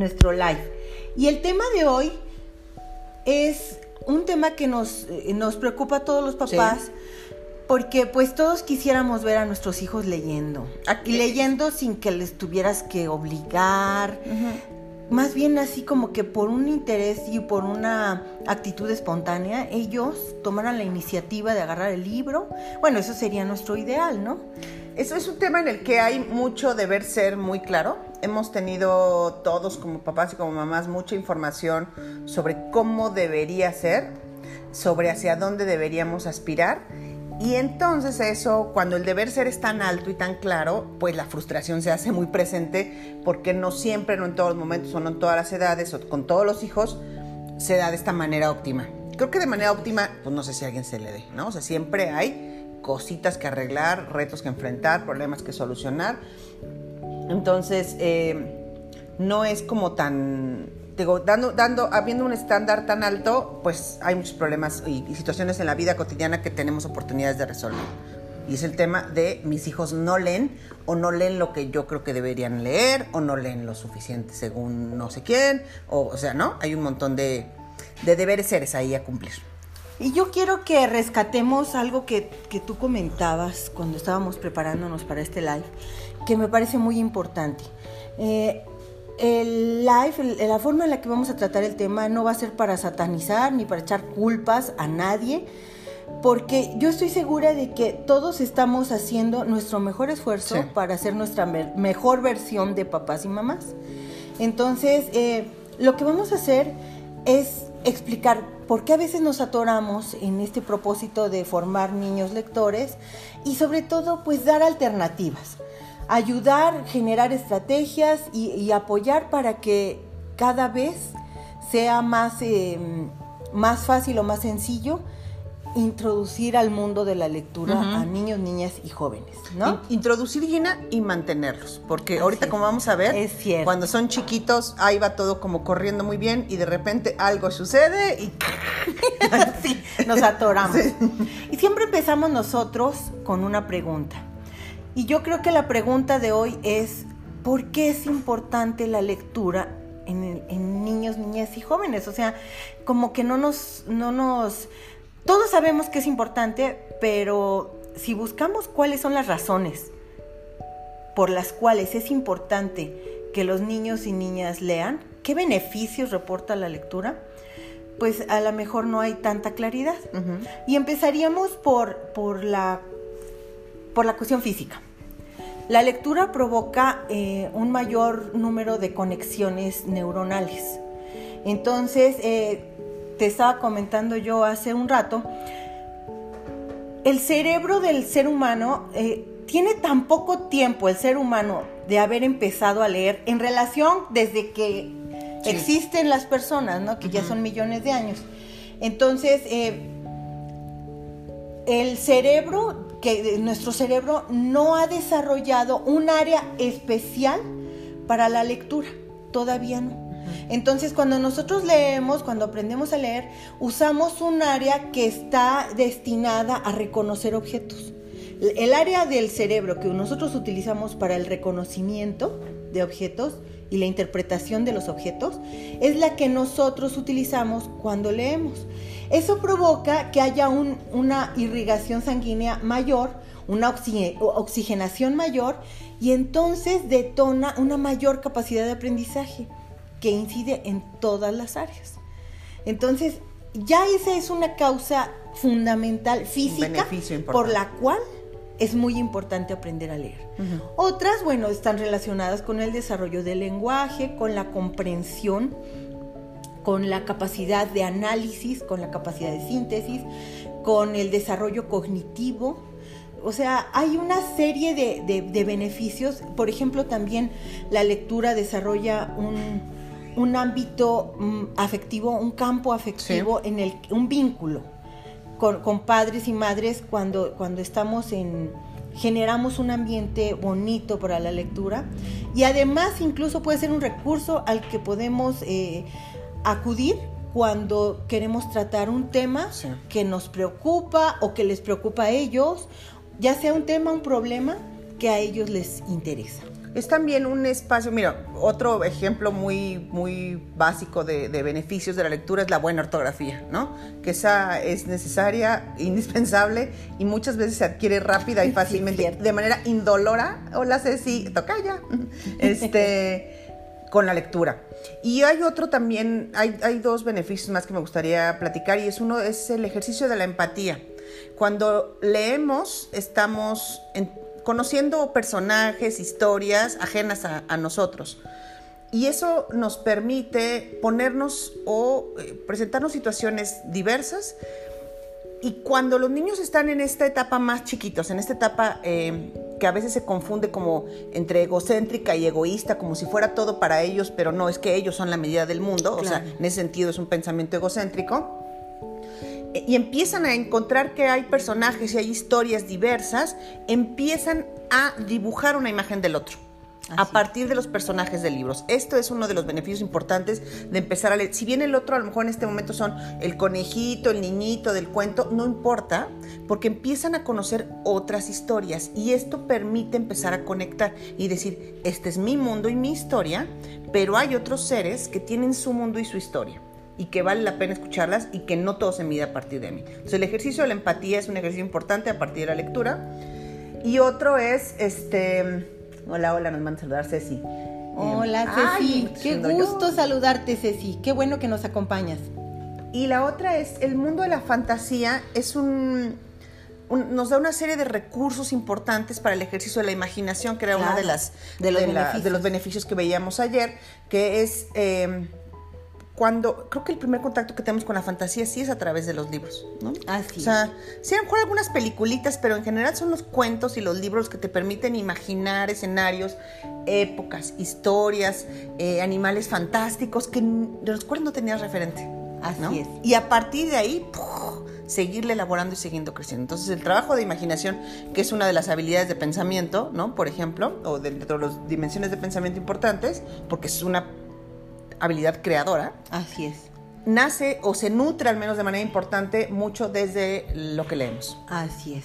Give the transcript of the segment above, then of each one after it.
nuestro live. Y el tema de hoy es un tema que nos, eh, nos preocupa a todos los papás. Porque pues todos quisiéramos ver a nuestros hijos leyendo. Leyendo sin que les tuvieras que obligar. Más bien así como que por un interés y por una actitud espontánea, ellos tomaran la iniciativa de agarrar el libro. Bueno, eso sería nuestro ideal, ¿no? Eso es un tema en el que hay mucho deber ser muy claro. Hemos tenido todos como papás y como mamás mucha información sobre cómo debería ser, sobre hacia dónde deberíamos aspirar y entonces eso, cuando el deber ser es tan alto y tan claro, pues la frustración se hace muy presente porque no siempre, no en todos los momentos o no en todas las edades o con todos los hijos se da de esta manera óptima. Creo que de manera óptima, pues no sé si a alguien se le dé, ¿no? O sea, siempre hay cositas que arreglar, retos que enfrentar, problemas que solucionar. Entonces, eh, no es como tan digo, dando, dando, habiendo un estándar tan alto, pues hay muchos problemas y, situaciones en la vida cotidiana que tenemos oportunidades de resolver. Y es el tema de mis hijos no leen o no leen lo que yo creo que deberían leer o no leen lo suficiente según no sé quién. O, o sea, ¿no? Hay un montón de, de deberes seres ahí a cumplir. Y yo quiero que rescatemos algo que, que tú comentabas cuando estábamos preparándonos para este live, que me parece muy importante. Eh, el live, la forma en la que vamos a tratar el tema no va a ser para satanizar ni para echar culpas a nadie, porque yo estoy segura de que todos estamos haciendo nuestro mejor esfuerzo para hacer nuestra mejor versión de papás y mamás. Entonces, eh, lo que vamos a hacer es explicar por qué a veces nos atoramos en este propósito de formar niños lectores y sobre todo, pues dar alternativas ayudar, generar estrategias y, apoyar para que cada vez sea más, em, más fácil o más sencillo introducir al mundo de la lectura a niños, niñas y jóvenes, ¿no? Introducir, Gina, y mantenerlos, porque ahorita como vamos a ver, cuando son chiquitos, ahí va todo como corriendo muy bien y de repente algo sucede y sí, nos atoramos. Y siempre empezamos nosotros con una pregunta. Y yo creo que la pregunta de hoy es, ¿por qué es importante la lectura en, niños, niñas y jóvenes? O sea, como que no nos, no nos... Todos sabemos que es importante, pero si buscamos cuáles son las razones por las cuales es importante que los niños y niñas lean, qué beneficios reporta la lectura, pues a lo mejor no hay tanta claridad. Y empezaríamos por, por la por la cuestión física. La lectura provoca eh, un mayor número de conexiones neuronales. Entonces, eh, te estaba comentando yo hace un rato, el cerebro del ser humano eh, tiene tan poco tiempo, el ser humano, de haber empezado a leer en relación desde que existen las personas, ¿no? que ya son millones de años. Entonces, el cerebro que nuestro cerebro no ha desarrollado un área especial para la lectura, todavía no. Entonces, cuando nosotros leemos, cuando aprendemos a leer, usamos un área que está destinada a reconocer objetos. El área del cerebro que nosotros utilizamos para el reconocimiento de objetos y la interpretación de los objetos es la que nosotros utilizamos cuando leemos. Eso provoca que haya una irrigación sanguínea mayor, una oxigenación mayor y entonces detona una mayor capacidad de aprendizaje que incide en todas las áreas. Entonces, ya esa es una causa fundamental física por la cual es muy importante aprender a leer. Otras, bueno, están relacionadas con el desarrollo del lenguaje, con la comprensión con la capacidad de análisis, con la capacidad de síntesis, con el desarrollo cognitivo. O sea, hay una serie de, beneficios. Por ejemplo, también la lectura desarrolla un, ámbito mm, afectivo, un campo afectivo, en el, un vínculo con, padres y madres cuando, cuando estamos en, generamos un ambiente bonito para la lectura y además incluso puede ser un recurso al que podemos eh, acudir cuando queremos tratar un tema que nos preocupa o que les preocupa a ellos, ya sea un tema, un problema que a ellos les interesa. Es también un espacio, mira, otro ejemplo muy, muy básico de, beneficios de la lectura es la buena ortografía, ¿no? Que esa es necesaria, indispensable y muchas veces se adquiere rápida y fácilmente, de manera indolora. Hola Ceci, toca ya. Este, con la lectura. Y hay otro también, hay, hay dos beneficios más que me gustaría platicar y es uno, es el ejercicio de la empatía. Cuando leemos, estamos conociendo personajes, historias ajenas a, nosotros. Y eso nos permite ponernos o eh, presentarnos situaciones diversas. Y cuando los niños están en esta etapa más chiquitos, en esta etapa eh, que a veces se confunde como entre egocéntrica y egoísta, como si fuera todo para ellos, pero no, es que ellos son la medida del mundo, o sea, en ese sentido es un pensamiento egocéntrico y empiezan a encontrar que hay personajes y hay historias diversas, empiezan a dibujar una imagen del otro. a partir de los personajes de libros. Esto es uno de los beneficios importantes de empezar a leer. Si bien el otro a lo mejor en este momento son el conejito, el niñito del cuento, no importa, porque empiezan a conocer otras historias y esto permite empezar a conectar y decir, este es mi mundo y mi historia, pero hay otros seres que tienen su mundo y su historia y que vale la pena escucharlas y que no todo se mide a partir de mí. Entonces el ejercicio de la empatía es un ejercicio importante a partir de la lectura. Y otro es, este, hola, hola, nos manda a saludar Ceci. Hola Ceci, qué gusto saludarte Ceci, qué bueno que nos acompañas. Y la otra es, el mundo de la fantasía es un, nos da una serie de recursos importantes para el ejercicio de la imaginación, que era uno de, las, de, los de, los beneficios que veíamos ayer, que es... Eh, cuando creo que el primer contacto que tenemos con la fantasía sí es a través de los libros, ¿no? Así. O sea, sí a lo mejor algunas peliculitas, pero en general son los cuentos y los libros que te permiten imaginar escenarios, épocas, historias, eh, animales fantásticos que de los cuales no tenías referente. Así es. Y a partir de ahí, seguirle elaborando y siguiendo creciendo. Entonces, el trabajo de imaginación, que es una de las habilidades de pensamiento, ¿no? Por ejemplo, o dentro de las dimensiones de pensamiento importantes, porque es una habilidad creadora. Así es. Nace o se nutre al menos de manera importante mucho desde lo que leemos. Así es.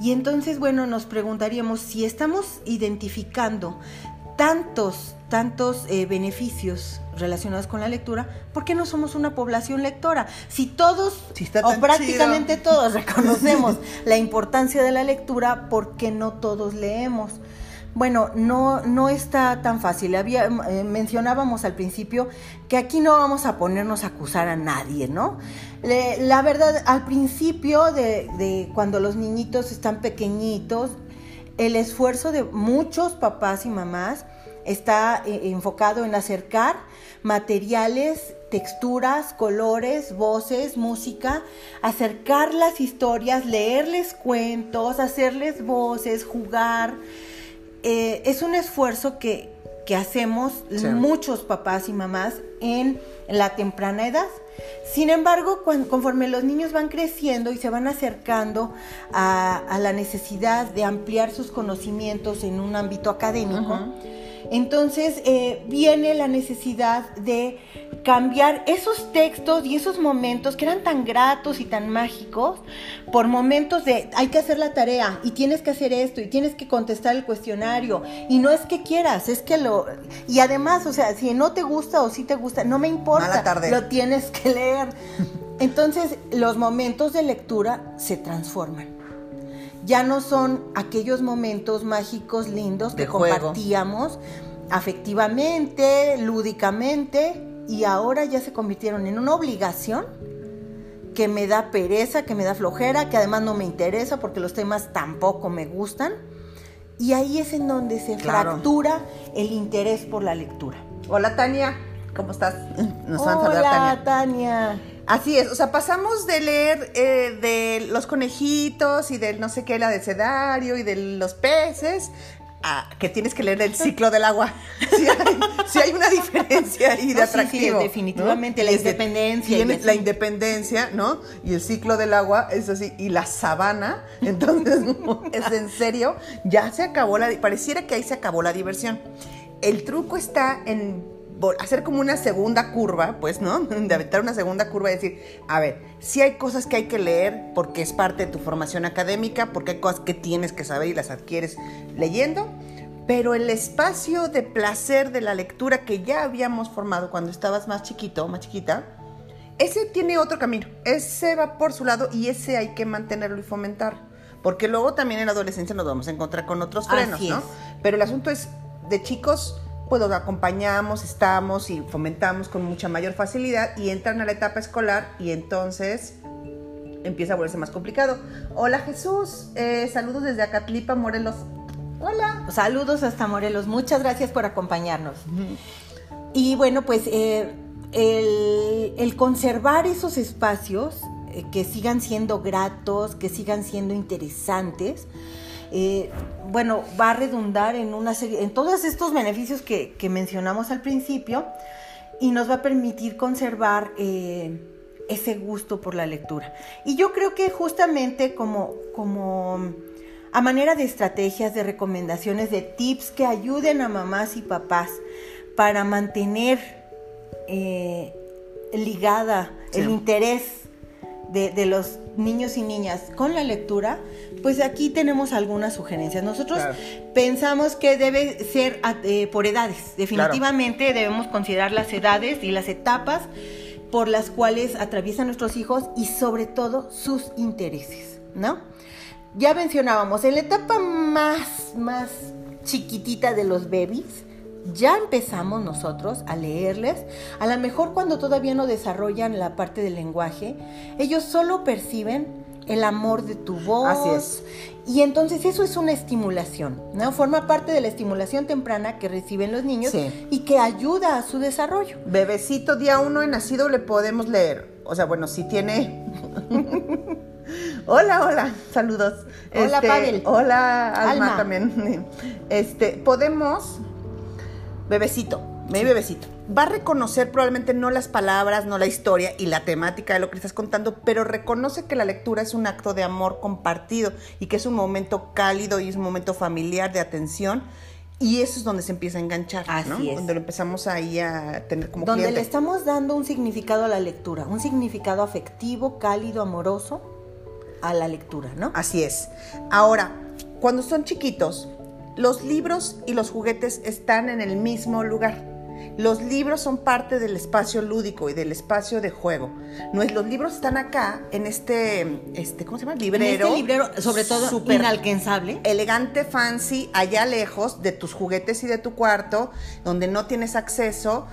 Y entonces, bueno, nos preguntaríamos si estamos identificando tantos, tantos eh, beneficios relacionados con la lectura, ¿por qué no somos una población lectora? Si todos, o prácticamente todos, reconocemos la importancia de la lectura, ¿por qué no todos leemos? Bueno, no, no está tan fácil. Había, eh, mencionábamos al principio que aquí no vamos a ponernos a acusar a nadie, ¿no? la verdad, al principio de, de cuando los niñitos están pequeñitos, el esfuerzo de muchos papás y mamás está eh, enfocado en acercar materiales, texturas, colores, voces, música, acercar las historias, leerles cuentos, hacerles voces, jugar. Eh, es un esfuerzo que, hacemos muchos papás y mamás en la temprana edad. Sin embargo, conforme los niños van creciendo y se van acercando a, la necesidad de ampliar sus conocimientos en un ámbito académico, entonces eh, viene la necesidad de cambiar esos textos y esos momentos que eran tan gratos y tan mágicos por momentos de hay que hacer la tarea y tienes que hacer esto y tienes que contestar el cuestionario y no es que quieras, es que lo... Y además, o sea, si no te gusta o si te gusta, no me importa, lo tienes que leer. Entonces los momentos de lectura se transforman ya no son aquellos momentos mágicos lindos que compartíamos afectivamente, lúdicamente, y ahora ya se convirtieron en una obligación que me da pereza, que me da flojera, que además no me interesa porque los temas tampoco me gustan. Y ahí es en donde se fractura el interés por la lectura. Hola Tania, ¿cómo estás? Nos Hola Tania. Así es, o sea, pasamos de leer eh, de los conejitos y del no sé qué, la de sedario y de los peces, a que tienes que leer el ciclo del agua. Si hay, una diferencia ahí de atractivo. Sí, definitivamente, la independencia. La independencia, ¿no? Y el ciclo del agua es así, y la sabana, entonces, es en serio, ya se acabó la, pareciera que ahí se acabó la diversión. El truco está en hacer como una segunda curva, pues, ¿no? De aventar una segunda curva y decir, a ver, si hay cosas que hay que leer porque es parte de tu formación académica, porque hay cosas que tienes que saber y las adquieres leyendo, pero el espacio de placer de la lectura que ya habíamos formado cuando estabas más chiquito, más chiquita, ese tiene otro camino. Ese va por su lado y ese hay que mantenerlo y fomentar. Porque luego también en la adolescencia nos vamos a encontrar con otros frenos, ¿no? Pero el asunto es, de chicos, pues los acompañamos, estamos y fomentamos con mucha mayor facilidad y entran a la etapa escolar y entonces empieza a volverse más complicado. Hola Jesús, eh, saludos desde Acatlipa, Morelos. Hola. Saludos hasta Morelos. Muchas gracias por acompañarnos. Y bueno, pues eh, el, el conservar esos espacios eh, que sigan siendo gratos, que sigan siendo interesantes, eh, bueno, va a redundar en una serie, en todos estos beneficios que, que mencionamos al principio y nos va a permitir conservar eh, ese gusto por la lectura. Y yo creo que justamente como, como a manera de estrategias, de recomendaciones, de tips que ayuden a mamás y papás para mantener eh, ligada Sí. el interés de, de los niños y niñas con la lectura, pues aquí tenemos algunas sugerencias. Nosotros Claro. pensamos que debe ser eh, por edades. Definitivamente debemos considerar las edades y las etapas por las cuales atraviesan nuestros hijos y sobre todo sus intereses, ¿no? Ya mencionábamos, en la etapa más, más chiquitita de los babies, ya empezamos nosotros a leerles, a lo mejor cuando todavía no desarrollan la parte del lenguaje, ellos solo perciben el amor de tu voz. Así es. Y entonces eso es una estimulación, ¿no? Forma parte de la estimulación temprana que reciben los niños Sí. y que ayuda a su desarrollo. Bebecito día uno de nacido le podemos leer. O sea, bueno, si tiene. hola, hola, saludos. Hola, Pavel. Hola, Alma, Alma. también. Este, podemos. Bebecito, mi bebecito. Va a reconocer probablemente no las palabras, no la historia y la temática de lo que le estás contando, pero reconoce que la lectura es un acto de amor compartido y que es un momento cálido y es un momento familiar de atención. Y eso es donde se empieza a enganchar, ¿no? Así es. Donde lo empezamos ahí a tener como donde cliente. le estamos dando un significado a la lectura, un significado afectivo, cálido, amoroso a la lectura, ¿no? Así es. Ahora, cuando son chiquitos, los libros y los juguetes están en el mismo lugar. Los libros son parte del espacio lúdico y del espacio de juego. No es, los libros están acá en este, este ¿cómo se llama? Librero. En este librero, sobre todo súper inalcanzable. elegante, fancy, allá lejos de tus juguetes y de tu cuarto, donde no tienes acceso.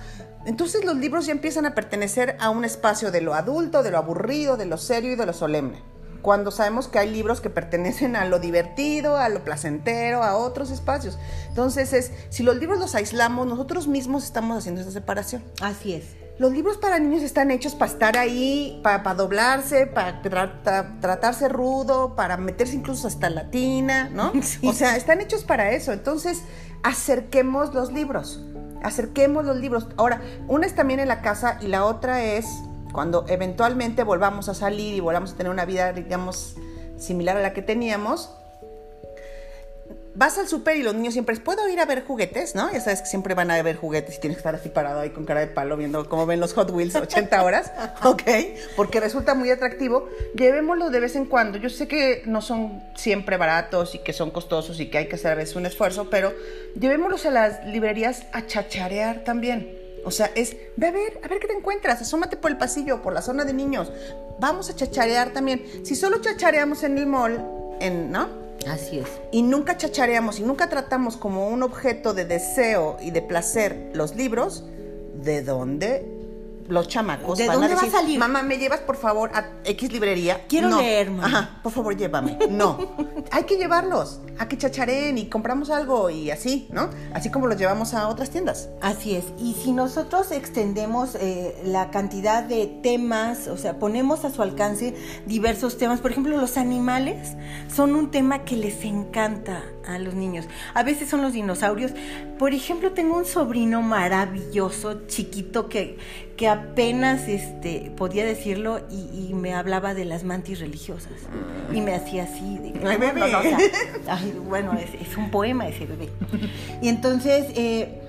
Entonces los libros ya empiezan a pertenecer a un espacio de lo adulto, de lo aburrido, de lo serio y de lo solemne. Cuando sabemos que hay libros que pertenecen a lo divertido, a lo placentero, a otros espacios. Entonces es, si los libros los aislamos, nosotros mismos estamos haciendo esa separación. Así es. Los libros para niños están hechos para estar ahí, para, doblarse, para tra- tra- tratarse rudo, para meterse incluso hasta la tina, ¿no? Sí. O sea, están hechos para eso. Entonces, acerquemos los libros. Acerquemos los libros. Ahora, una es también en la casa y la otra es cuando eventualmente volvamos a salir y volvamos a tener una vida, digamos, similar a la que teníamos. Vas al súper y los niños siempre es, ¿puedo ir a ver juguetes? ¿No? Ya sabes que siempre van a ver juguetes y tienes que estar así parado ahí con cara de palo viendo cómo ven los Hot Wheels 80 horas, ¿ok? Porque resulta muy atractivo. Llevémoslo de vez en cuando. Yo sé que no son siempre baratos y que son costosos y que hay que hacer a veces un esfuerzo, pero llevémoslos a las librerías a chacharear también. O sea, es, ve a ver, a ver qué te encuentras, asómate por el pasillo, por la zona de niños. Vamos a chacharear también. Si solo chachareamos en el mall, en, ¿no? Así es. y nunca chachareamos y nunca tratamos como un objeto de deseo y de placer los libros, ¿de dónde los chamacos ¿De van dónde a va a salir? mamá, me llevas por favor a X librería? Quiero No. leer, mamá. Ajá, por favor, llévame. No. Hay que llevarlos a que chacharen y compramos algo y así, ¿no? Así como los llevamos a otras tiendas. Así es. Y si nosotros extendemos eh, la cantidad de temas, o sea, ponemos a su alcance diversos temas, por ejemplo, los animales son un tema que les encanta a los niños. A veces son los dinosaurios. Por ejemplo, tengo un sobrino maravilloso, chiquito, que, que apenas este, podía decirlo y, y me hablaba de las mantis religiosas. Y me hacía así. De, Ay, no, bebé. no, o sea, ay, bueno, es, es un poema ese bebé. Y entonces... eh,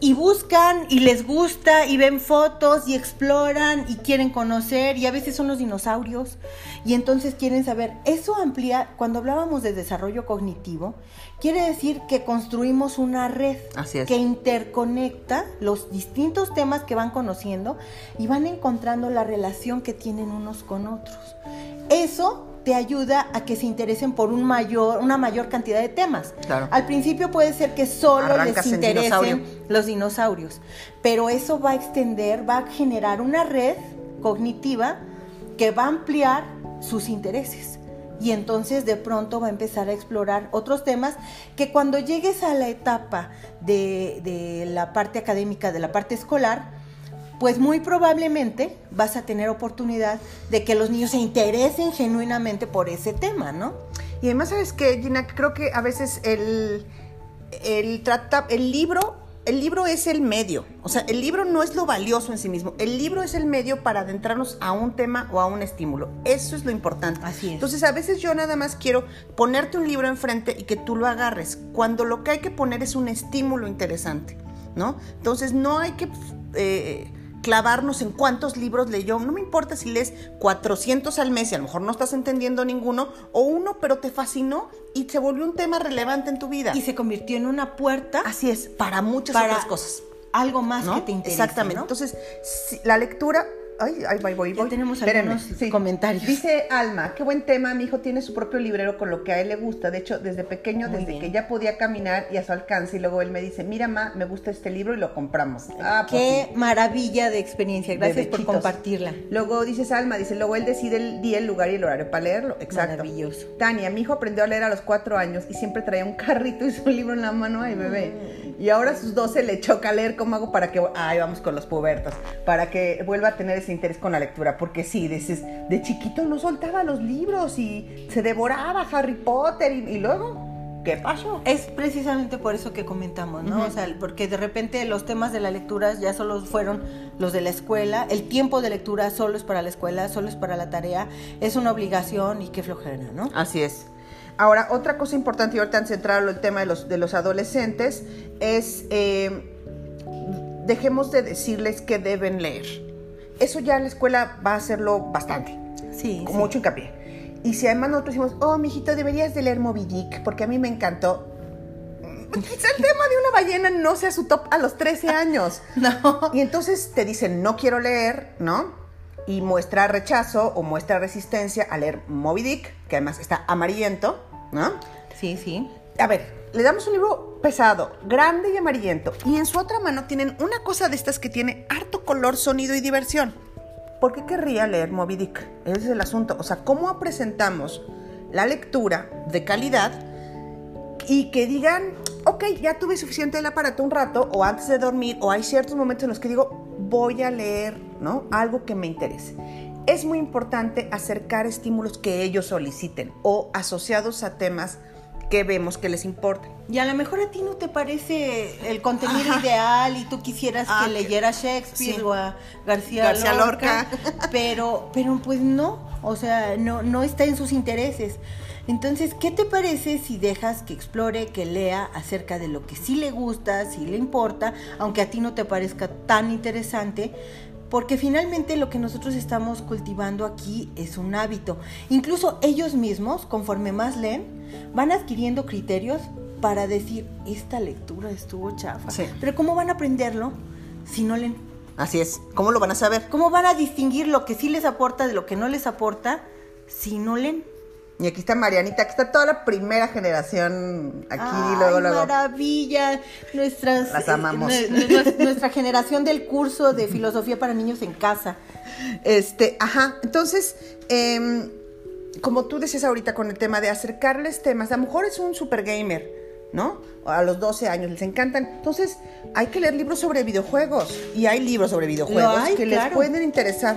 y buscan y les gusta y ven fotos y exploran y quieren conocer y a veces son los dinosaurios y entonces quieren saber. Eso amplía, cuando hablábamos de desarrollo cognitivo, quiere decir que construimos una red que interconecta los distintos temas que van conociendo y van encontrando la relación que tienen unos con otros. Eso te ayuda a que se interesen por un mayor, una mayor cantidad de temas. Al principio puede ser que solo les interesen los dinosaurios, pero eso va a extender, va a generar una red cognitiva que va a ampliar sus intereses. Y entonces de pronto va a empezar a explorar otros temas que cuando llegues a la etapa de, de la parte académica, de la parte escolar, pues muy probablemente vas a tener oportunidad de que los niños se interesen genuinamente por ese tema, ¿no? Y además, ¿sabes qué, Gina? Creo que a veces el, el, trata, el libro el libro es el medio, o sea, el libro no es lo valioso en sí mismo, el libro es el medio para adentrarnos a un tema o a un estímulo, eso es lo importante. Así es. Entonces, a veces yo nada más quiero ponerte un libro enfrente y que tú lo agarres, cuando lo que hay que poner es un estímulo interesante, ¿no? Entonces, no hay que... Eh, clavarnos en cuántos libros leyó. No me importa si lees 400 al mes y a lo mejor no estás entendiendo ninguno, o uno, pero te fascinó y se volvió un tema relevante en tu vida. Y se convirtió en una puerta. Así es, para muchas otras cosas. Algo más que te interesa. Exactamente. Entonces, la lectura Ay, ay, voy, voy, voy. tenemos algunos comentarios. Dice Alma, qué buen tema, mi hijo tiene su propio librero con lo que a él le gusta. De hecho, desde pequeño, desde que ya podía caminar y a su alcance, y luego él me dice, mira, ma, me gusta este libro y lo compramos. Ah, pues qué maravilla de experiencia, gracias por compartirla. Luego dice Alma, dice, luego él decide el día, el lugar y el horario para leerlo. Exacto. Maravilloso. Tania, mi hijo aprendió a leer a los cuatro años y siempre traía un carrito y su libro en la mano, ay, bebé. Mm. Y ahora a sus doce le choca leer, ¿cómo hago para que, ay, vamos con los pubertos, para que vuelva a tener ese interés con la lectura? porque sí, de, de chiquito no soltaba los libros y se devoraba Harry Potter y, luego... ¿Qué pasó? Es precisamente por eso que comentamos, ¿no? O sea, porque de repente los temas de la lectura ya solo fueron los de la escuela, el tiempo de lectura solo es para la escuela, solo es para la tarea, es una obligación y qué flojera, ¿no? Así es. Ahora, otra cosa importante, y ahorita han centrado el tema de los, de los adolescentes, es eh, dejemos de decirles que deben leer eso ya en la escuela va a hacerlo bastante. Sí. Con mucho hincapié. Y si además nosotros decimos, oh, mijito, deberías de leer Moby Dick, porque a mí me encantó. Quizá el tema de una ballena no sea su top a los 13 años. no. Y entonces te dicen, no quiero leer, ¿no? Y muestra rechazo o muestra resistencia a leer Moby Dick, que además está amarillento, ¿no? Sí, sí. A ver, le damos un libro pesado, grande y amarillento, y en su otra mano tienen una cosa de estas que tiene harto color, sonido y diversión. ¿Por qué querría leer Moby Dick? Ese es el asunto. O sea, ¿cómo presentamos la lectura de calidad y que digan, ok, ya tuve suficiente del aparato un rato, o antes de dormir, o hay ciertos momentos en los que digo, voy a leer, ¿no? Algo que me interese. Es muy importante acercar estímulos que ellos soliciten o asociados a temas que vemos que les importa. Y a lo mejor a ti no te parece el contenido ideal y tú quisieras que ah, leyera Shakespeare o a García, Lorca, pero pero pues no, o sea, no no está en sus intereses. Entonces, ¿qué te parece si dejas que explore, que lea acerca de lo que sí le gusta, sí le importa, aunque a ti no te parezca tan interesante? Porque finalmente lo que nosotros estamos cultivando aquí es un hábito. Incluso ellos mismos, conforme más leen, van adquiriendo criterios para decir, esta lectura estuvo chafa. Pero ¿cómo van a aprenderlo si no leen? Así es. ¿Cómo lo van a saber? ¿Cómo van a distinguir lo que sí les aporta de lo que no les aporta si no leen? Y aquí está Marianita, aquí está toda la primera generación aquí, Ay, luego, luego. maravilla! Nuestras, Las amamos. nuestra generación del curso de filosofía para niños en casa. Este, ajá, entonces, em, como tú decías ahorita con el tema de acercarles temas, a lo mejor es un super gamer, ¿no? A los 12 años les encantan. Entonces, hay que leer libros sobre videojuegos. Y hay libros sobre videojuegos que les pueden interesar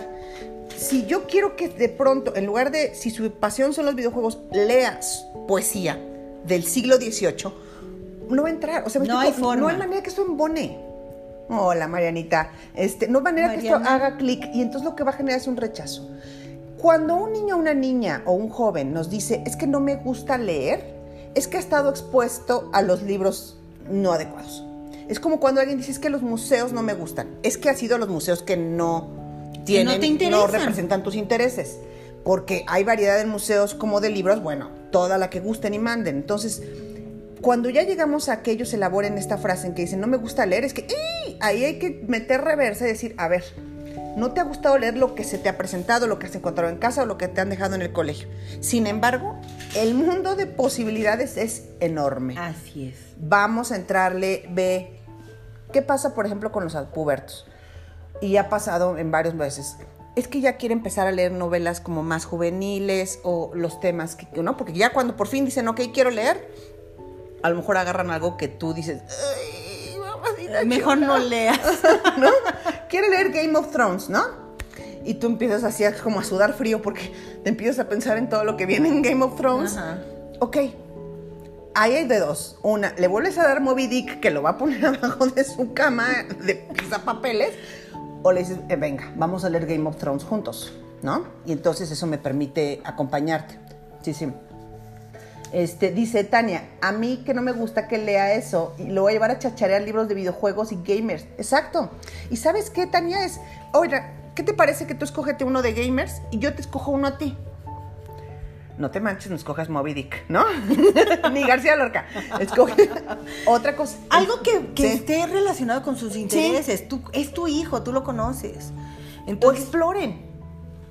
si yo quiero que de pronto, en lugar de, si su pasión son los videojuegos, leas poesía del siglo XVIII, no va a entrar. O sea, no, hay forma. no hay manera que esto embone. Hola, Marianita. Este, no hay manera que esto haga clic y entonces lo que va a generar es un rechazo. Cuando un niño, una niña o un joven nos dice, es que no me gusta leer, es que ha estado expuesto a los libros no adecuados. Es como cuando alguien dice, es que los museos no me gustan. Es que ha sido los museos que no tienen, no te interesan. representan tus intereses. Porque hay variedad de museos como de libros, bueno, toda la que gusten y manden. Entonces, cuando ya llegamos a que ellos elaboren esta frase en que dicen, no me gusta leer, es que ¡ih! ahí hay que meter reversa y decir, a ver, no te ha gustado leer lo que se te ha presentado, lo que has encontrado en casa o lo que te han dejado en el colegio. Sin embargo, el mundo de posibilidades es enorme. Así es. Vamos a entrarle, ve, ¿qué pasa, por ejemplo, con los pubertos? Y ha pasado en varias veces. Es que ya quiere empezar a leer novelas como más juveniles o los temas que, ¿no? Porque ya cuando por fin dicen, ok, quiero leer, a lo mejor agarran algo que tú dices, "Ay, mamacita Mejor no chula", leas. ¿no? Quiere leer Game of Thrones, ¿no? Y tú empiezas así como a sudar frío porque te empiezas a pensar en todo lo que viene en Game of Thrones. Ajá. Ok. Ahí hay de dos. Una, le vuelves a dar Moby Dick que lo va a poner abajo de su cama de papeles. O le dices, "Eh, venga, vamos a leer Game of Thrones juntos, ¿no? Y entonces eso me permite acompañarte. Sí, sí. Este, dice Tania, a mí que no me gusta que lea eso y lo voy a llevar a chacharear libros de videojuegos y gamers. Exacto. ¿Y sabes qué, Tania? Es, oiga, ¿qué te parece que tú escógete uno de gamers y yo te escojo uno a ti? No te manches, no escojas Moby Dick, ¿no? Ni García Lorca. Escoge otra cosa. Algo que, que Sí. esté relacionado con sus intereses. Tú, es tu hijo, tú lo conoces. O Entonces, exploren.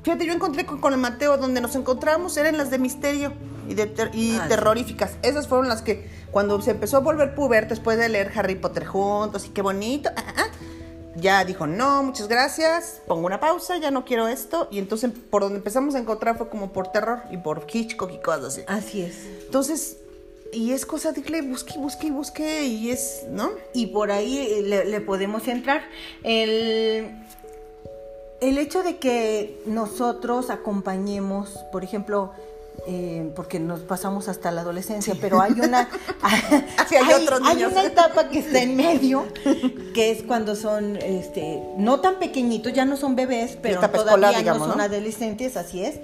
Fíjate, yo encontré con, con el Mateo, donde nos encontramos, eran las de misterio y, de ter- y Ah, terroríficas. Esas fueron las que, cuando se empezó a volver puber, después de leer Harry Potter juntos y qué bonito, ah, ah, ya dijo, no, muchas gracias, pongo una pausa, ya no quiero esto. Y entonces, por donde empezamos a encontrar fue como por terror y por Hitchcock y cosas así. así es. Entonces, y es cosa de que busque, busque, busque, y es, ¿no? Y por ahí eh, le, le podemos entrar. El, el hecho de que nosotros acompañemos, por ejemplo, eh, porque nos pasamos hasta la adolescencia, pero hay una Sí, hay una etapa que está en medio, que es cuando son este no tan pequeñitos, ya no son bebés, pero etapa todavía escolar, digamos, no son ¿no? adolescentes, así es.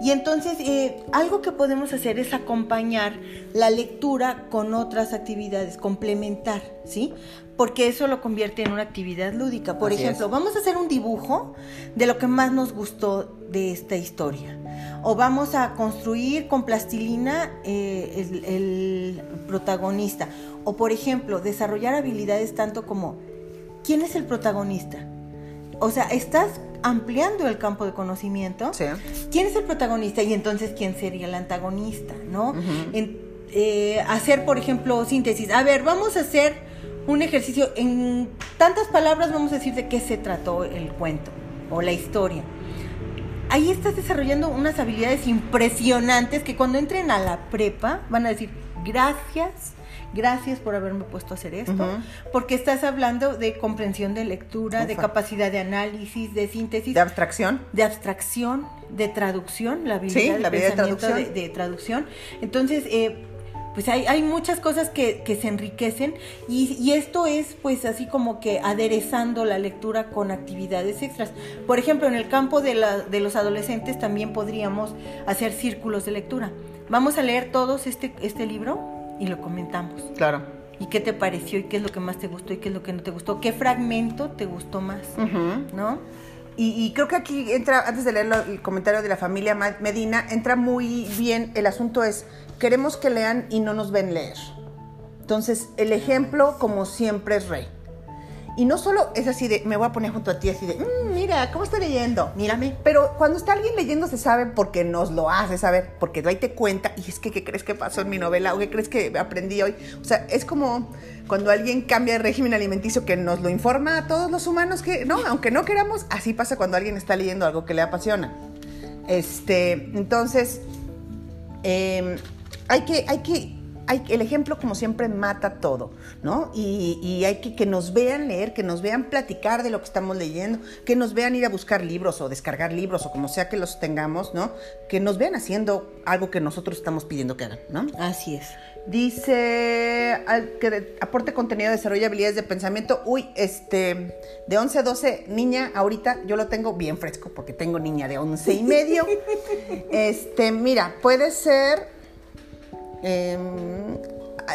Y entonces eh, algo que podemos hacer es acompañar la lectura con otras actividades, complementar, ¿sí? Porque eso lo convierte en una actividad lúdica. Por Así ejemplo, es. vamos a hacer un dibujo de lo que más nos gustó de esta historia. O vamos a construir con plastilina eh, el, el protagonista. O por ejemplo, desarrollar habilidades tanto como ¿quién es el protagonista? O sea, estás ampliando el campo de conocimiento. Sí. ¿Quién es el protagonista? Y entonces, ¿quién sería el antagonista? ¿No? En- eh, hacer, por ejemplo, síntesis. A ver, vamos a hacer un ejercicio. En tantas palabras vamos a decir de qué se trató el cuento o la historia. Ahí estás desarrollando unas habilidades impresionantes que cuando entren a la prepa van a decir, gracias, gracias por haberme puesto a hacer esto, porque estás hablando de comprensión de lectura, de capacidad de análisis, de síntesis De abstracción. de abstracción, de traducción, la habilidad, Sí, de la habilidad de traducción. de, de traducción. Entonces, eh, pues hay, hay muchas cosas que, que se enriquecen y, y esto es pues así como que aderezando la lectura con actividades extras. Por ejemplo, en el campo de, la- de los adolescentes también podríamos hacer círculos de lectura. Vamos a leer todos este, este libro y lo comentamos. Claro. ¿Y qué te pareció? ¿Y qué es lo que más te gustó? ¿Y qué es lo que no te gustó? ¿Qué fragmento te gustó más? ¿No? Y, y creo que aquí entra, antes de leer el comentario de la familia Medina, entra muy bien, el asunto es, queremos que lean y no nos ven leer. Entonces, el ejemplo, como siempre, es rey. Y no solo es así de, me voy a poner junto a ti así de, "Mm, mira, ¿cómo estoy leyendo? Mírame. Pero cuando está alguien leyendo se sabe porque nos lo hace saber, porque ahí te cuenta, y es que, ¿qué crees que pasó en mi novela? ¿O qué crees que aprendí hoy? O sea, es como cuando alguien cambia de régimen alimenticio que nos lo informa a todos los humanos que, no, aunque no queramos, así pasa cuando alguien está leyendo algo que le apasiona. Este, entonces, eh, hay que, hay que, hay, el ejemplo como siempre mata todo, ¿no? Y, y hay que que nos vean leer, que nos vean platicar de lo que estamos leyendo, que nos vean ir a buscar libros o descargar libros o como sea que los tengamos, ¿no? Que nos vean haciendo algo que nosotros estamos pidiendo que hagan, ¿no? Así es. Dice que aporte contenido, desarrolla habilidades de pensamiento. Uy, este, de 11 a 12, niña, ahorita yo lo tengo bien fresco porque tengo niña de 11 y medio. este, mira, puede ser, em,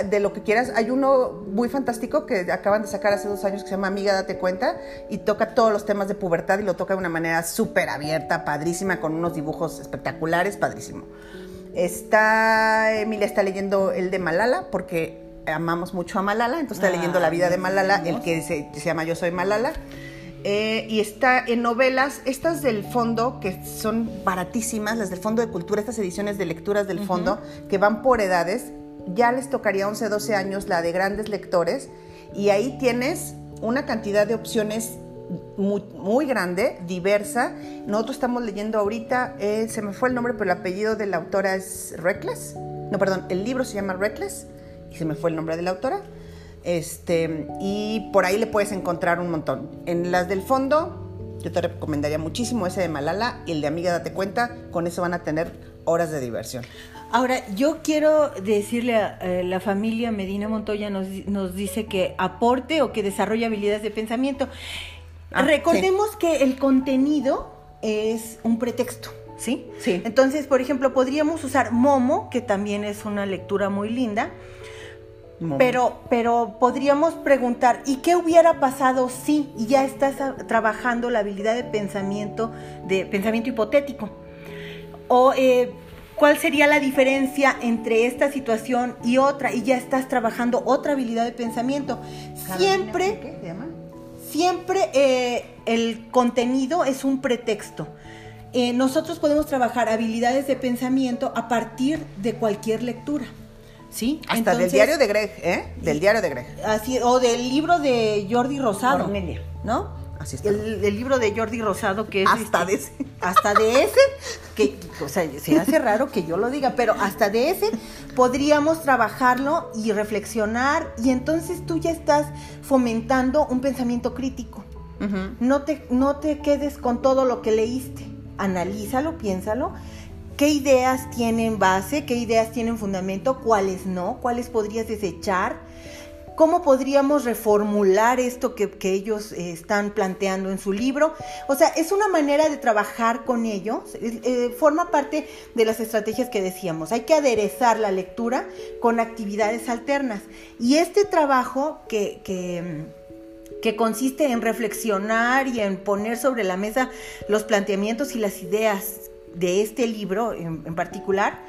de lo que quieras. Hay uno muy fantástico que acaban de sacar hace dos años que se llama Amiga, date cuenta, y toca todos los temas de pubertad y lo toca de una manera súper abierta, padrísima, con unos dibujos espectaculares, padrísimo. Está, Emilia está leyendo el de Malala porque amamos mucho a Malala, entonces está leyendo La vida de Malala, el que se, se llama Yo soy Malala. Eh, y está en novelas, estas del fondo, que son baratísimas, las del Fondo de Cultura, estas ediciones de lecturas del fondo, que van por edades, ya les tocaría 11, 12 años la de grandes lectores, y ahí tienes una cantidad de opciones muy, muy grande, diversa. Nosotros estamos leyendo ahorita, eh, se me fue el nombre, pero el apellido de la autora es Reckless. No, perdón, el libro se llama Reckless y se me fue el nombre de la autora. Este, y por ahí le puedes encontrar un montón. En las del fondo, yo te recomendaría muchísimo ese de Malala y el de Amiga Date Cuenta. Con eso van a tener horas de diversión. Ahora, yo quiero decirle a eh, la familia Medina Montoya nos, nos dice que aporte o que desarrolle habilidades de pensamiento. Ah, Recordemos que el contenido es un pretexto, ¿sí? Sí. Entonces, por ejemplo, podríamos usar Momo, que también es una lectura muy linda. Pero, pero podríamos preguntar, ¿y qué hubiera pasado si y ya estás trabajando la habilidad de pensamiento, de pensamiento hipotético? O eh, cuál sería la diferencia entre esta situación y otra, y ya estás trabajando otra habilidad de pensamiento. Siempre ¿Qué se llama? siempre eh, el contenido es un pretexto. Eh, nosotros podemos trabajar habilidades de pensamiento a partir de cualquier lectura. ¿Sí? Hasta Entonces, del diario de Greg, ¿eh? Del diario de Greg. Así, o del libro de Jordi Rosado. ¿No? Así está. El, el libro de Jordi Rosado que es... Hasta este, de ese. Hasta de ese, que, o sea, se hace raro que yo lo diga, pero hasta de ese podríamos trabajarlo y reflexionar y entonces tú ya estás fomentando un pensamiento crítico. No te, no te quedes con todo lo que leíste. Analízalo, piénsalo. ¿Qué ideas tienen base? ¿Qué ideas tienen fundamento? ¿Cuáles no? ¿Cuáles podrías desechar? ¿Cómo podríamos reformular esto que, que ellos eh, están planteando en su libro? O sea, es una manera de trabajar con ellos. eh, forma parte de las estrategias que decíamos. Hay que aderezar la lectura con actividades alternas. Y este trabajo que, que mm, que consiste en reflexionar y en poner sobre la mesa los planteamientos y las ideas de este libro en, en particular,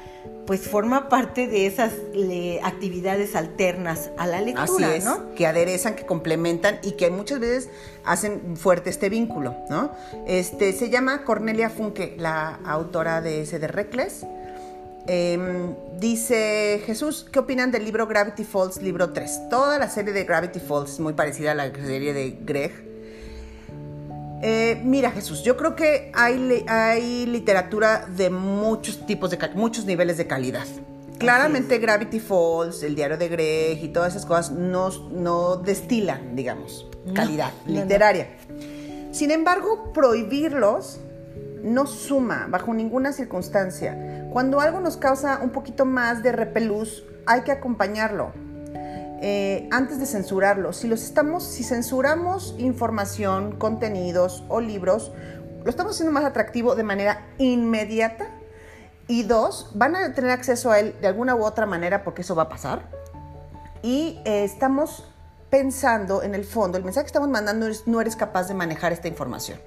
pues forma parte de esas le- actividades alternas a la lectura, Así es, ¿no? que aderezan, que complementan y que muchas veces hacen fuerte este vínculo, ¿no? Este, se llama Cornelia Funke, la autora de ese de Reckless. Em, dice Jesús, ¿qué opinan del libro Gravity Falls, libro 3? Toda la serie de Gravity Falls es muy parecida a la serie de Greg. Eh, mira Jesús, yo creo que hay, hay literatura de muchos tipos de muchos niveles de calidad. Claramente Gravity Falls, el diario de Greg y todas esas cosas no, no destilan, digamos, No, calidad no. literaria. Sin embargo, prohibirlos no suma bajo ninguna circunstancia. Cuando algo nos causa un poquito más de repelús, hay que acompañarlo eh, antes de censurarlo. Si los estamos, si censuramos información, contenidos o libros, lo estamos haciendo más atractivo de manera inmediata. Y dos, van a tener acceso a él de alguna u otra manera porque eso va a pasar. Y eh, estamos pensando en el fondo, el mensaje que estamos mandando es no eres capaz de manejar esta información.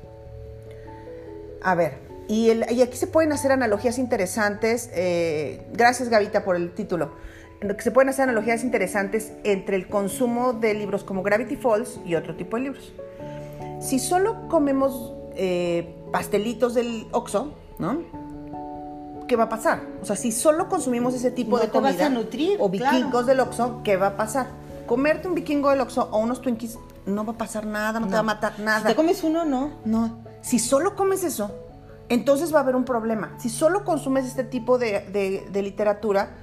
A ver, y, el- y aquí se pueden hacer analogías interesantes. eh, gracias, Gavita, por el título. En lo que se pueden hacer analogías interesantes entre el consumo de libros como Gravity Falls y otro tipo de libros. Si solo comemos eh, pastelitos del Oxxo, ¿no? ¿Qué va a pasar? O sea, si solo consumimos ese tipo No de te vas comida a nutrir, o claro. vikingos del Oxxo, ¿qué va a pasar? Comerte un vikingo del Oxxo o unos Twinkies no va a pasar nada, no, te va a matar nada. Si te comes uno, no. No, si solo comes eso, entonces va a haber un problema. Si solo consumes este tipo de, de- de literatura,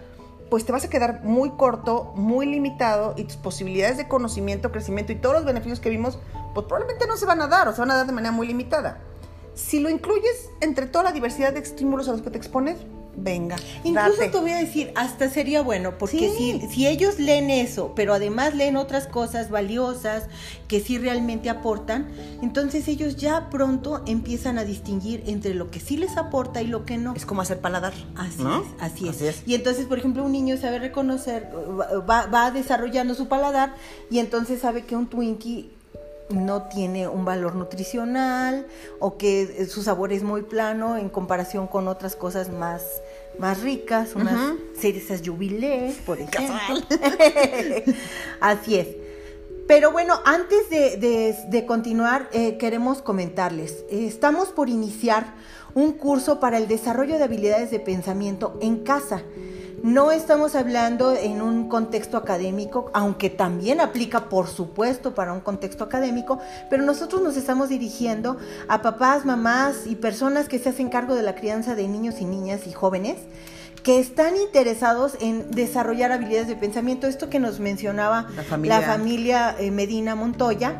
pues te vas a quedar muy corto, muy limitado y tus posibilidades de conocimiento, crecimiento y todos los beneficios que vimos, pues probablemente no se van a dar o se van a dar de manera muy limitada. Si lo incluyes entre toda la diversidad de estímulos a los que te expones, venga. Incluso date. te voy a decir, hasta sería bueno, porque Sí. si, si ellos leen eso, pero además leen otras cosas valiosas que sí realmente aportan, entonces ellos ya pronto empiezan a distinguir entre lo que sí les aporta y lo que no. Es como hacer paladar. Así ¿no? es, así es. Así es. Y entonces, por ejemplo, un niño sabe reconocer, va, va desarrollando su paladar y entonces sabe que un Twinkie no tiene un valor nutricional o que su sabor es muy plano en comparación con otras cosas más, más ricas, unas cerezas jubilé, por ejemplo. Así es. Pero bueno, antes de, de- de continuar, eh, queremos comentarles, eh, estamos por iniciar un curso para el desarrollo de habilidades de pensamiento en casa. No estamos hablando en un contexto académico, aunque también aplica, por supuesto, para un contexto académico, pero nosotros nos estamos dirigiendo a papás, mamás y personas que se hacen cargo de la crianza de niños y niñas y jóvenes que están interesados en desarrollar habilidades de pensamiento. Esto que nos mencionaba La familia. la familia, eh, Medina Montoya,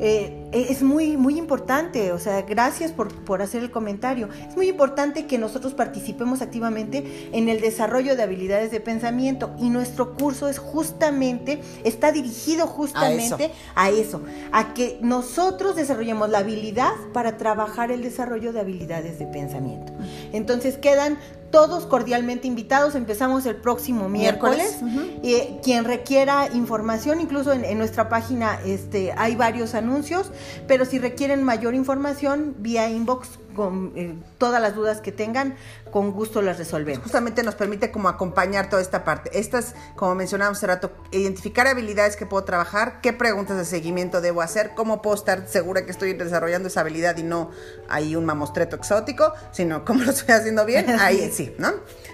eh, es muy, muy importante. O sea, gracias por, por hacer el comentario. Es muy importante que nosotros participemos activamente en el desarrollo de habilidades de pensamiento y nuestro curso es justamente, está dirigido justamente a eso, a que nosotros desarrollemos la habilidad para trabajar el desarrollo de habilidades de pensamiento. Entonces quedan todos cordialmente invitados. Empezamos el próximo miércoles. Miércoles, Eh, quien requiera información, incluso en, en nuestra página este, hay varios anuncios, pero si requieren mayor información, vía inbox, con eh, todas las dudas que tengan, con gusto las resolvemos. Justamente nos permite como acompañar toda esta parte. Estas, como mencionábamos hace rato, identificar habilidades que puedo trabajar, qué preguntas de seguimiento debo hacer, cómo puedo estar segura que estoy desarrollando esa habilidad y no hay un mamostreto exótico, sino cómo lo estoy haciendo bien, ahí sí, ¿no?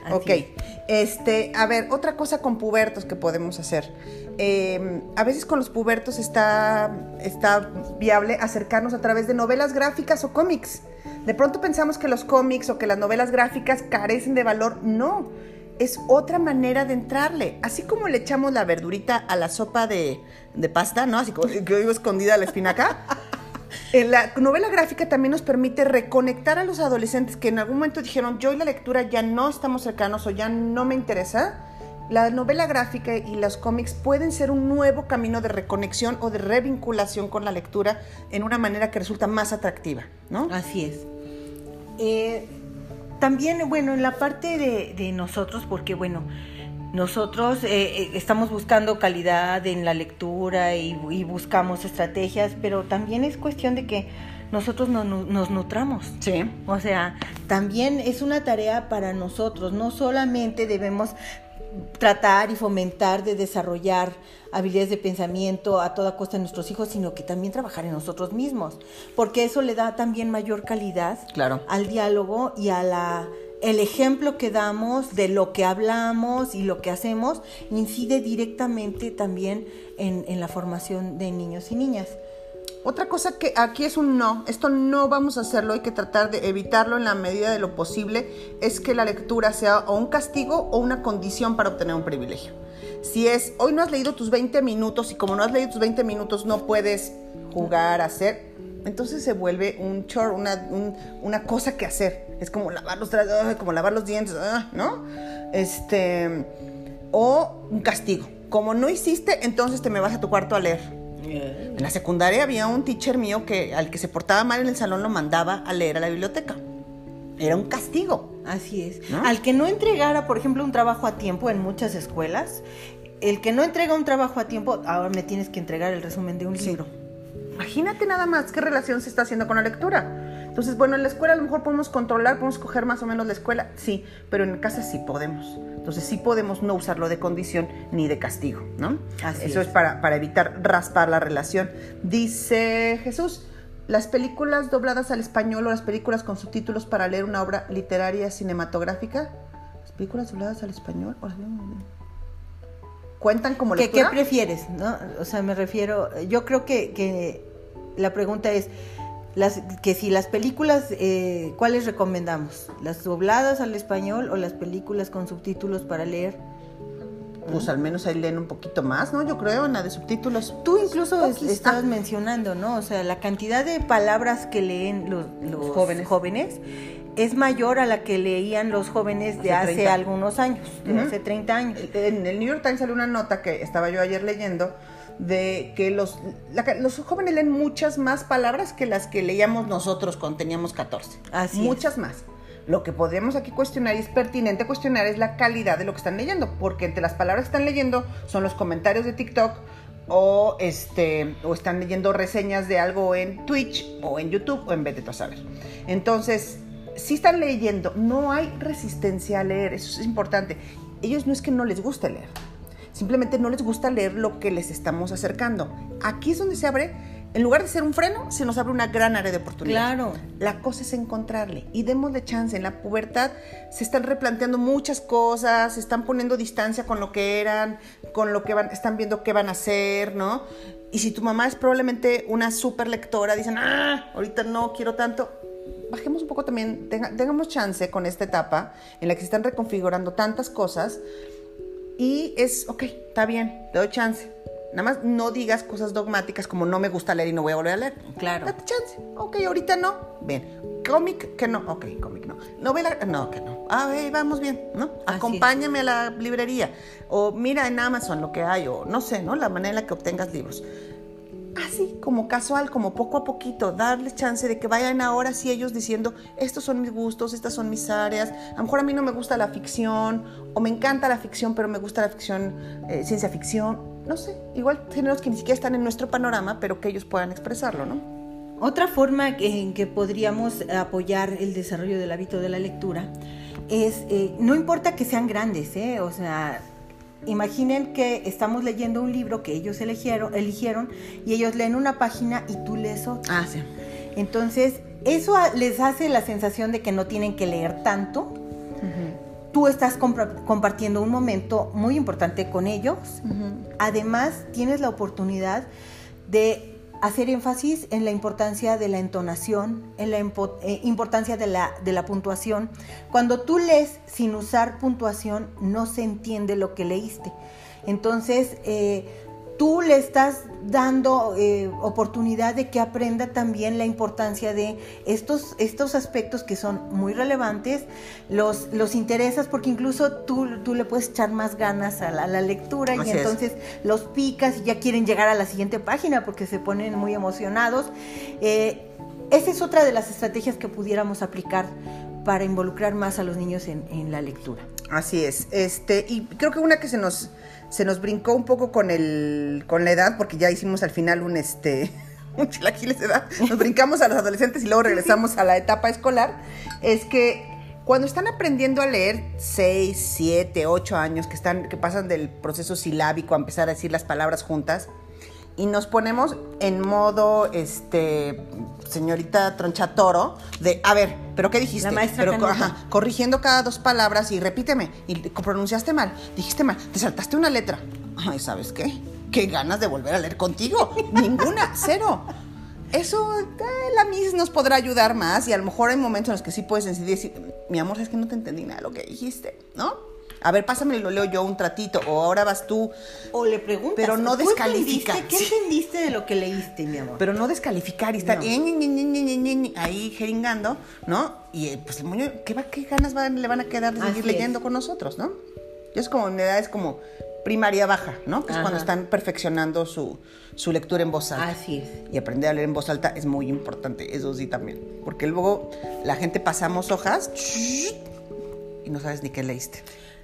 Así ok. es. Este, a ver, otra cosa con pubertos que podemos hacer. Eh, a veces con los pubertos está, está viable acercarnos a través de novelas gráficas o cómics. De pronto pensamos que los cómics o que las novelas gráficas carecen de valor. No, es otra manera de entrarle. Así como le echamos la verdurita a la sopa de, de pasta, ¿no? Así como que digo escondida la espinaca. En la novela gráfica también nos permite reconectar a los adolescentes que en algún momento dijeron, yo y la lectura ya no estamos cercanos o ya no me interesa. La novela gráfica y los cómics pueden ser un nuevo camino de reconexión o de revinculación con la lectura en una manera que resulta más atractiva, ¿no? Así es. Eh, también, bueno, en la parte de, de nosotros, porque bueno, nosotros eh, eh, estamos buscando calidad en la lectura y, y buscamos estrategias, pero también es cuestión de que nosotros no- no- nos nutramos. Sí. O sea, también es una tarea para nosotros. No solamente debemos tratar y fomentar de desarrollar habilidades de pensamiento a toda costa de nuestros hijos, sino que también trabajar en nosotros mismos, porque eso le da también mayor calidad Claro. al diálogo y a la el ejemplo que damos de lo que hablamos y lo que hacemos incide directamente también en, en la formación de niños y niñas. Otra cosa que aquí es un no, esto no vamos a hacerlo, hay que tratar de evitarlo en la medida de lo posible, es que la lectura sea o un castigo o una condición para obtener un privilegio. Si es, hoy no has leído tus 20 minutos y como no has leído tus 20 minutos no puedes jugar, hacer, entonces se vuelve un chore, una, un- una cosa que hacer. Es como lavar los ah, como lavar los dientes, ah, ¿no? Este, o un castigo. Como no hiciste, entonces te me vas a tu cuarto a leer. En la secundaria había un teacher mío que al que se portaba mal en el salón lo mandaba a leer a la biblioteca. Era un castigo. Así es. ¿No? Al que no entregara, por ejemplo, un trabajo a tiempo en muchas escuelas, el que no entrega un trabajo a tiempo, ahora me tienes que entregar el resumen de un Sí. libro. Imagínate nada más qué relación se está haciendo con la lectura. Entonces, bueno, en la escuela a lo mejor podemos controlar, podemos coger más o menos la escuela, sí, pero en casa sí podemos. Entonces sí podemos no usarlo de condición ni de castigo, ¿no? Así Eso es, es. para, para evitar raspar la relación. Dice Jesús, las películas dobladas al español o las películas con subtítulos para leer una obra literaria cinematográfica, las películas dobladas al español o las cuentan como ¿Qué, ¿Qué prefieres? ¿no? O sea, me refiero, yo creo que, que la pregunta es, las, que si las películas, eh, ¿cuáles recomendamos? ¿Las dobladas al español o las películas con subtítulos para leer? Pues al menos ahí leen un poquito más, ¿no? Yo creo, en la de subtítulos. Tú incluso es- estabas ah. mencionando, ¿no? O sea, la cantidad de palabras que leen los, los jóvenes. jóvenes es mayor a la que leían los jóvenes de hace, algunos años, de hace 30 años. En el New York Times salió una nota que estaba yo ayer leyendo de que los, los jóvenes leen muchas más palabras que las que leíamos nosotros cuando teníamos 14. Así muchas más. Lo que podemos aquí cuestionar y es pertinente cuestionar es la calidad de lo que están leyendo, porque entre las palabras que están leyendo son los comentarios de TikTok o este o están leyendo reseñas de algo en Twitch o en YouTube o en vete a saber. Entonces, si están leyendo, no hay resistencia a leer, eso es importante. Ellos no es que no les guste leer, simplemente no les gusta leer lo que les estamos acercando. Aquí es donde se abre en lugar de ser un freno, se nos abre una gran área de oportunidad. Claro. La cosa es encontrarle y démosle chance. En la pubertad se están replanteando muchas cosas, se están poniendo distancia con lo que eran, con lo que van, están viendo qué van a hacer, ¿no? Y si tu mamá es probablemente una super lectora, dicen, ah, ahorita no quiero tanto. Bajemos un poco también, tengamos chance con esta etapa en la que se están reconfigurando tantas cosas y es, ok, está bien, te doy chance Nada más no digas cosas dogmáticas como no me gusta leer y no voy a volver a leer. Claro. Date chance. Ok, ahorita no. Bien. Cómic, que no. Ok, cómic no. Novela, no, que no. Ah, ver, vamos bien, ¿no? Acompáñame a la librería. O mira en Amazon lo que hay, o no sé, ¿no? La manera en la que obtengas libros así como casual, como poco a poquito, darles chance de que vayan ahora sí ellos diciendo, estos son mis gustos, estas son mis áreas, a lo mejor a mí no me gusta la ficción, o me encanta la ficción, pero me gusta la ficción, eh, ciencia ficción, no sé, igual géneros que ni siquiera están en nuestro panorama, pero que ellos puedan expresarlo, ¿no? Otra forma en que podríamos apoyar el desarrollo del hábito de la lectura es, eh, no importa que sean grandes, ¿eh? o sea, Imaginen que estamos leyendo un libro que ellos eligieron, eligieron y ellos leen una página y tú lees otra. Ah, sí. Entonces, eso les hace la sensación de que no tienen que leer tanto. Tú estás compartiendo un momento muy importante con ellos. Además, tienes la oportunidad de hacer énfasis en la importancia de la entonación, en la eh, importancia de la, de la puntuación. Cuando tú lees sin usar puntuación, no se entiende lo que leíste. Entonces, eh, tú le estás dando eh, oportunidad de que aprenda también la importancia de estos, estos aspectos que son muy relevantes, los, los interesas porque incluso tú, tú le puedes echar más ganas a la, lectura y entonces los picas y ya quieren llegar a la siguiente página porque se ponen muy emocionados. Eh, esa es otra de las estrategias que pudiéramos aplicar para involucrar más a los niños en, en la lectura. Así es. Este, y creo que una que se nos se nos brincó un poco con el con la edad porque ya hicimos al final un este un chilaquiles de edad. Nos brincamos a los adolescentes y luego regresamos a la etapa escolar. Es que cuando están aprendiendo a leer 6, 7, 8 años que están que pasan del proceso silábico a empezar a decir las palabras juntas y nos ponemos en modo este señorita Tronchatoro, de, a ver, ¿pero qué dijiste? La maestra pero, corrigiendo cada dos palabras y repíteme, y pronunciaste mal, dijiste mal, te saltaste una letra. Ay, ¿sabes qué? ¿Qué ganas de volver a leer contigo? Ninguna, cero. Eso, eh, la Miss nos podrá ayudar más y a lo mejor hay momentos en los que sí puedes decir, mi amor, es que no te entendí nada de lo que dijiste, ¿no? A ver, pásame lo leo yo un tratito, o ahora vas tú. O le preguntas. Pero no descalificar. ¿Qué entendiste de lo que leíste, mi amor? Pero no descalificar y estar ahí jeringando, ¿no? Y eh, pues el moño, ¿qué, qué ganas le van a quedar de seguir leyendo con nosotros, no? Yo es como, en edad es como primaria baja, ¿no? Que es cuando están perfeccionando su, su, lectura en voz alta. Así es. Y aprender a leer en voz alta es muy importante, eso sí también. Porque luego la gente pasamos hojas y no sabes ni qué leíste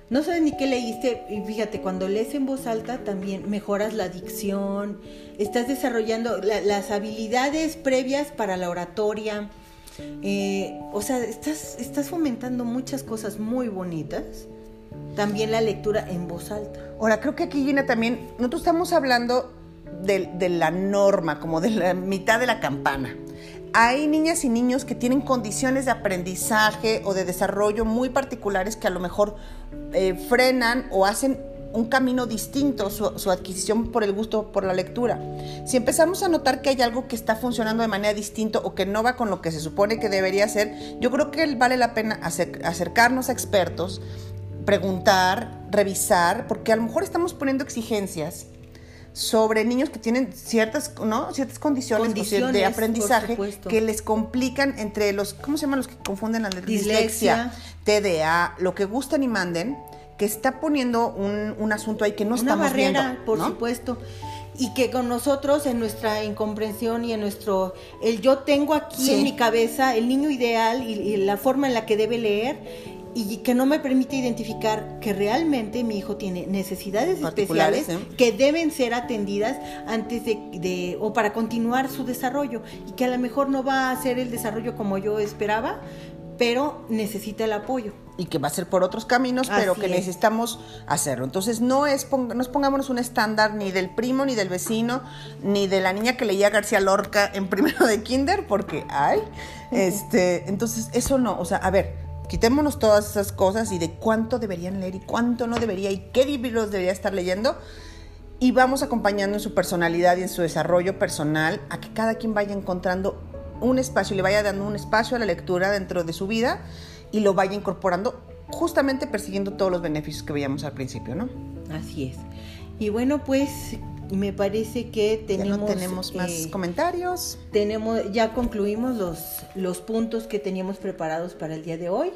no sabes ni qué leíste y fíjate, cuando lees en voz alta también mejoras la dicción, estás desarrollando las habilidades previas para la oratoria, eh, o sea, estás, estás fomentando muchas cosas muy bonitas. También la lectura en voz alta. Ahora, creo que aquí, Gina, también, nosotros estamos hablando de, de la norma, como de la mitad de la campana hay niñas y niños que tienen condiciones de aprendizaje o de desarrollo muy particulares que a lo mejor eh, frenan o hacen un camino distinto su, adquisición por el gusto por la lectura. Si empezamos a notar que hay algo que está funcionando de manera distinta o que no va con lo que se supone que debería ser, yo creo que vale la pena acercarnos a expertos, preguntar, revisar, porque a lo mejor estamos poniendo exigencias sobre niños que tienen ciertas, ¿no? ciertas condiciones, Condiciones, de aprendizaje que les complican entre los, ¿cómo se llaman los que confunden la Dislexia. TDA, lo que gustan y manden, que está poniendo un, un asunto ahí que no Una estamos barrera, viendo. por ¿no? supuesto. Y que con nosotros, en nuestra incomprensión y en nuestro. El yo tengo aquí Sí. en mi cabeza el niño ideal y, y la forma en la que debe leer. Y que no me permite identificar que realmente mi hijo tiene necesidades especiales ¿eh? que deben ser atendidas antes de, de- o para continuar su desarrollo y que a lo mejor no va a ser el desarrollo como yo esperaba, pero necesita el apoyo. y que va a ser por otros caminos, pero Así que es. necesitamos hacerlo. Entonces no es pong- nos pongámonos un estándar ni del primo, ni del vecino, ni de la niña que leía García Lorca en primero de kinder, porque ay, este, entonces eso no, o sea, a ver, quitémonos todas esas cosas y de cuánto deberían leer y cuánto no debería y qué libros debería estar leyendo. Y vamos acompañando en su personalidad y en su desarrollo personal a que cada quien vaya encontrando un espacio y le vaya dando un espacio a la lectura dentro de su vida y lo vaya incorporando justamente persiguiendo todos los beneficios que veíamos al principio, ¿no? Así es. Y bueno, pues me parece que Ya tenemos, no tenemos más eh, comentarios. tenemos, ya concluimos los, los puntos que teníamos preparados para el día de hoy.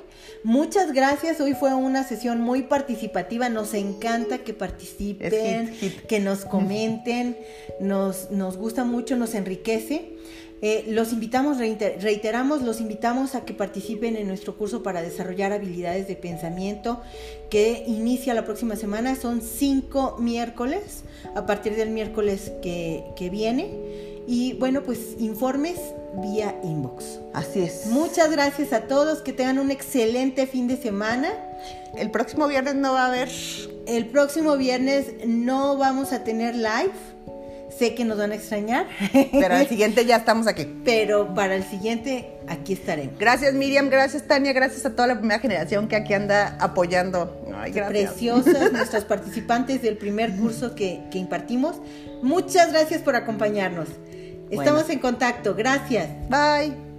Muchas gracias. Hoy fue una sesión muy participativa. Nos encanta que participen, Es hit, hit. que nos comenten. Nos, nos gusta mucho, nos enriquece. Eh, los invitamos, reiter- reiteramos, los invitamos a que participen en nuestro curso para desarrollar habilidades de pensamiento que inicia la próxima semana. Son cinco miércoles, a partir del miércoles que, que viene. Y bueno, pues informes vía inbox. Así es. Muchas gracias a todos, que tengan un excelente fin de semana. El próximo viernes no va a haber. El próximo viernes no vamos a tener live. Sé que nos van a extrañar, Pero al siguiente ya estamos aquí. pero para el siguiente aquí estaremos. Gracias Miriam, gracias Tania, gracias a toda la primera generación que aquí anda apoyando. Ay, gracias. Preciosas nuestros participantes del primer curso que, que impartimos. Muchas gracias por acompañarnos. Estamos Bueno. en contacto. Gracias. Bye.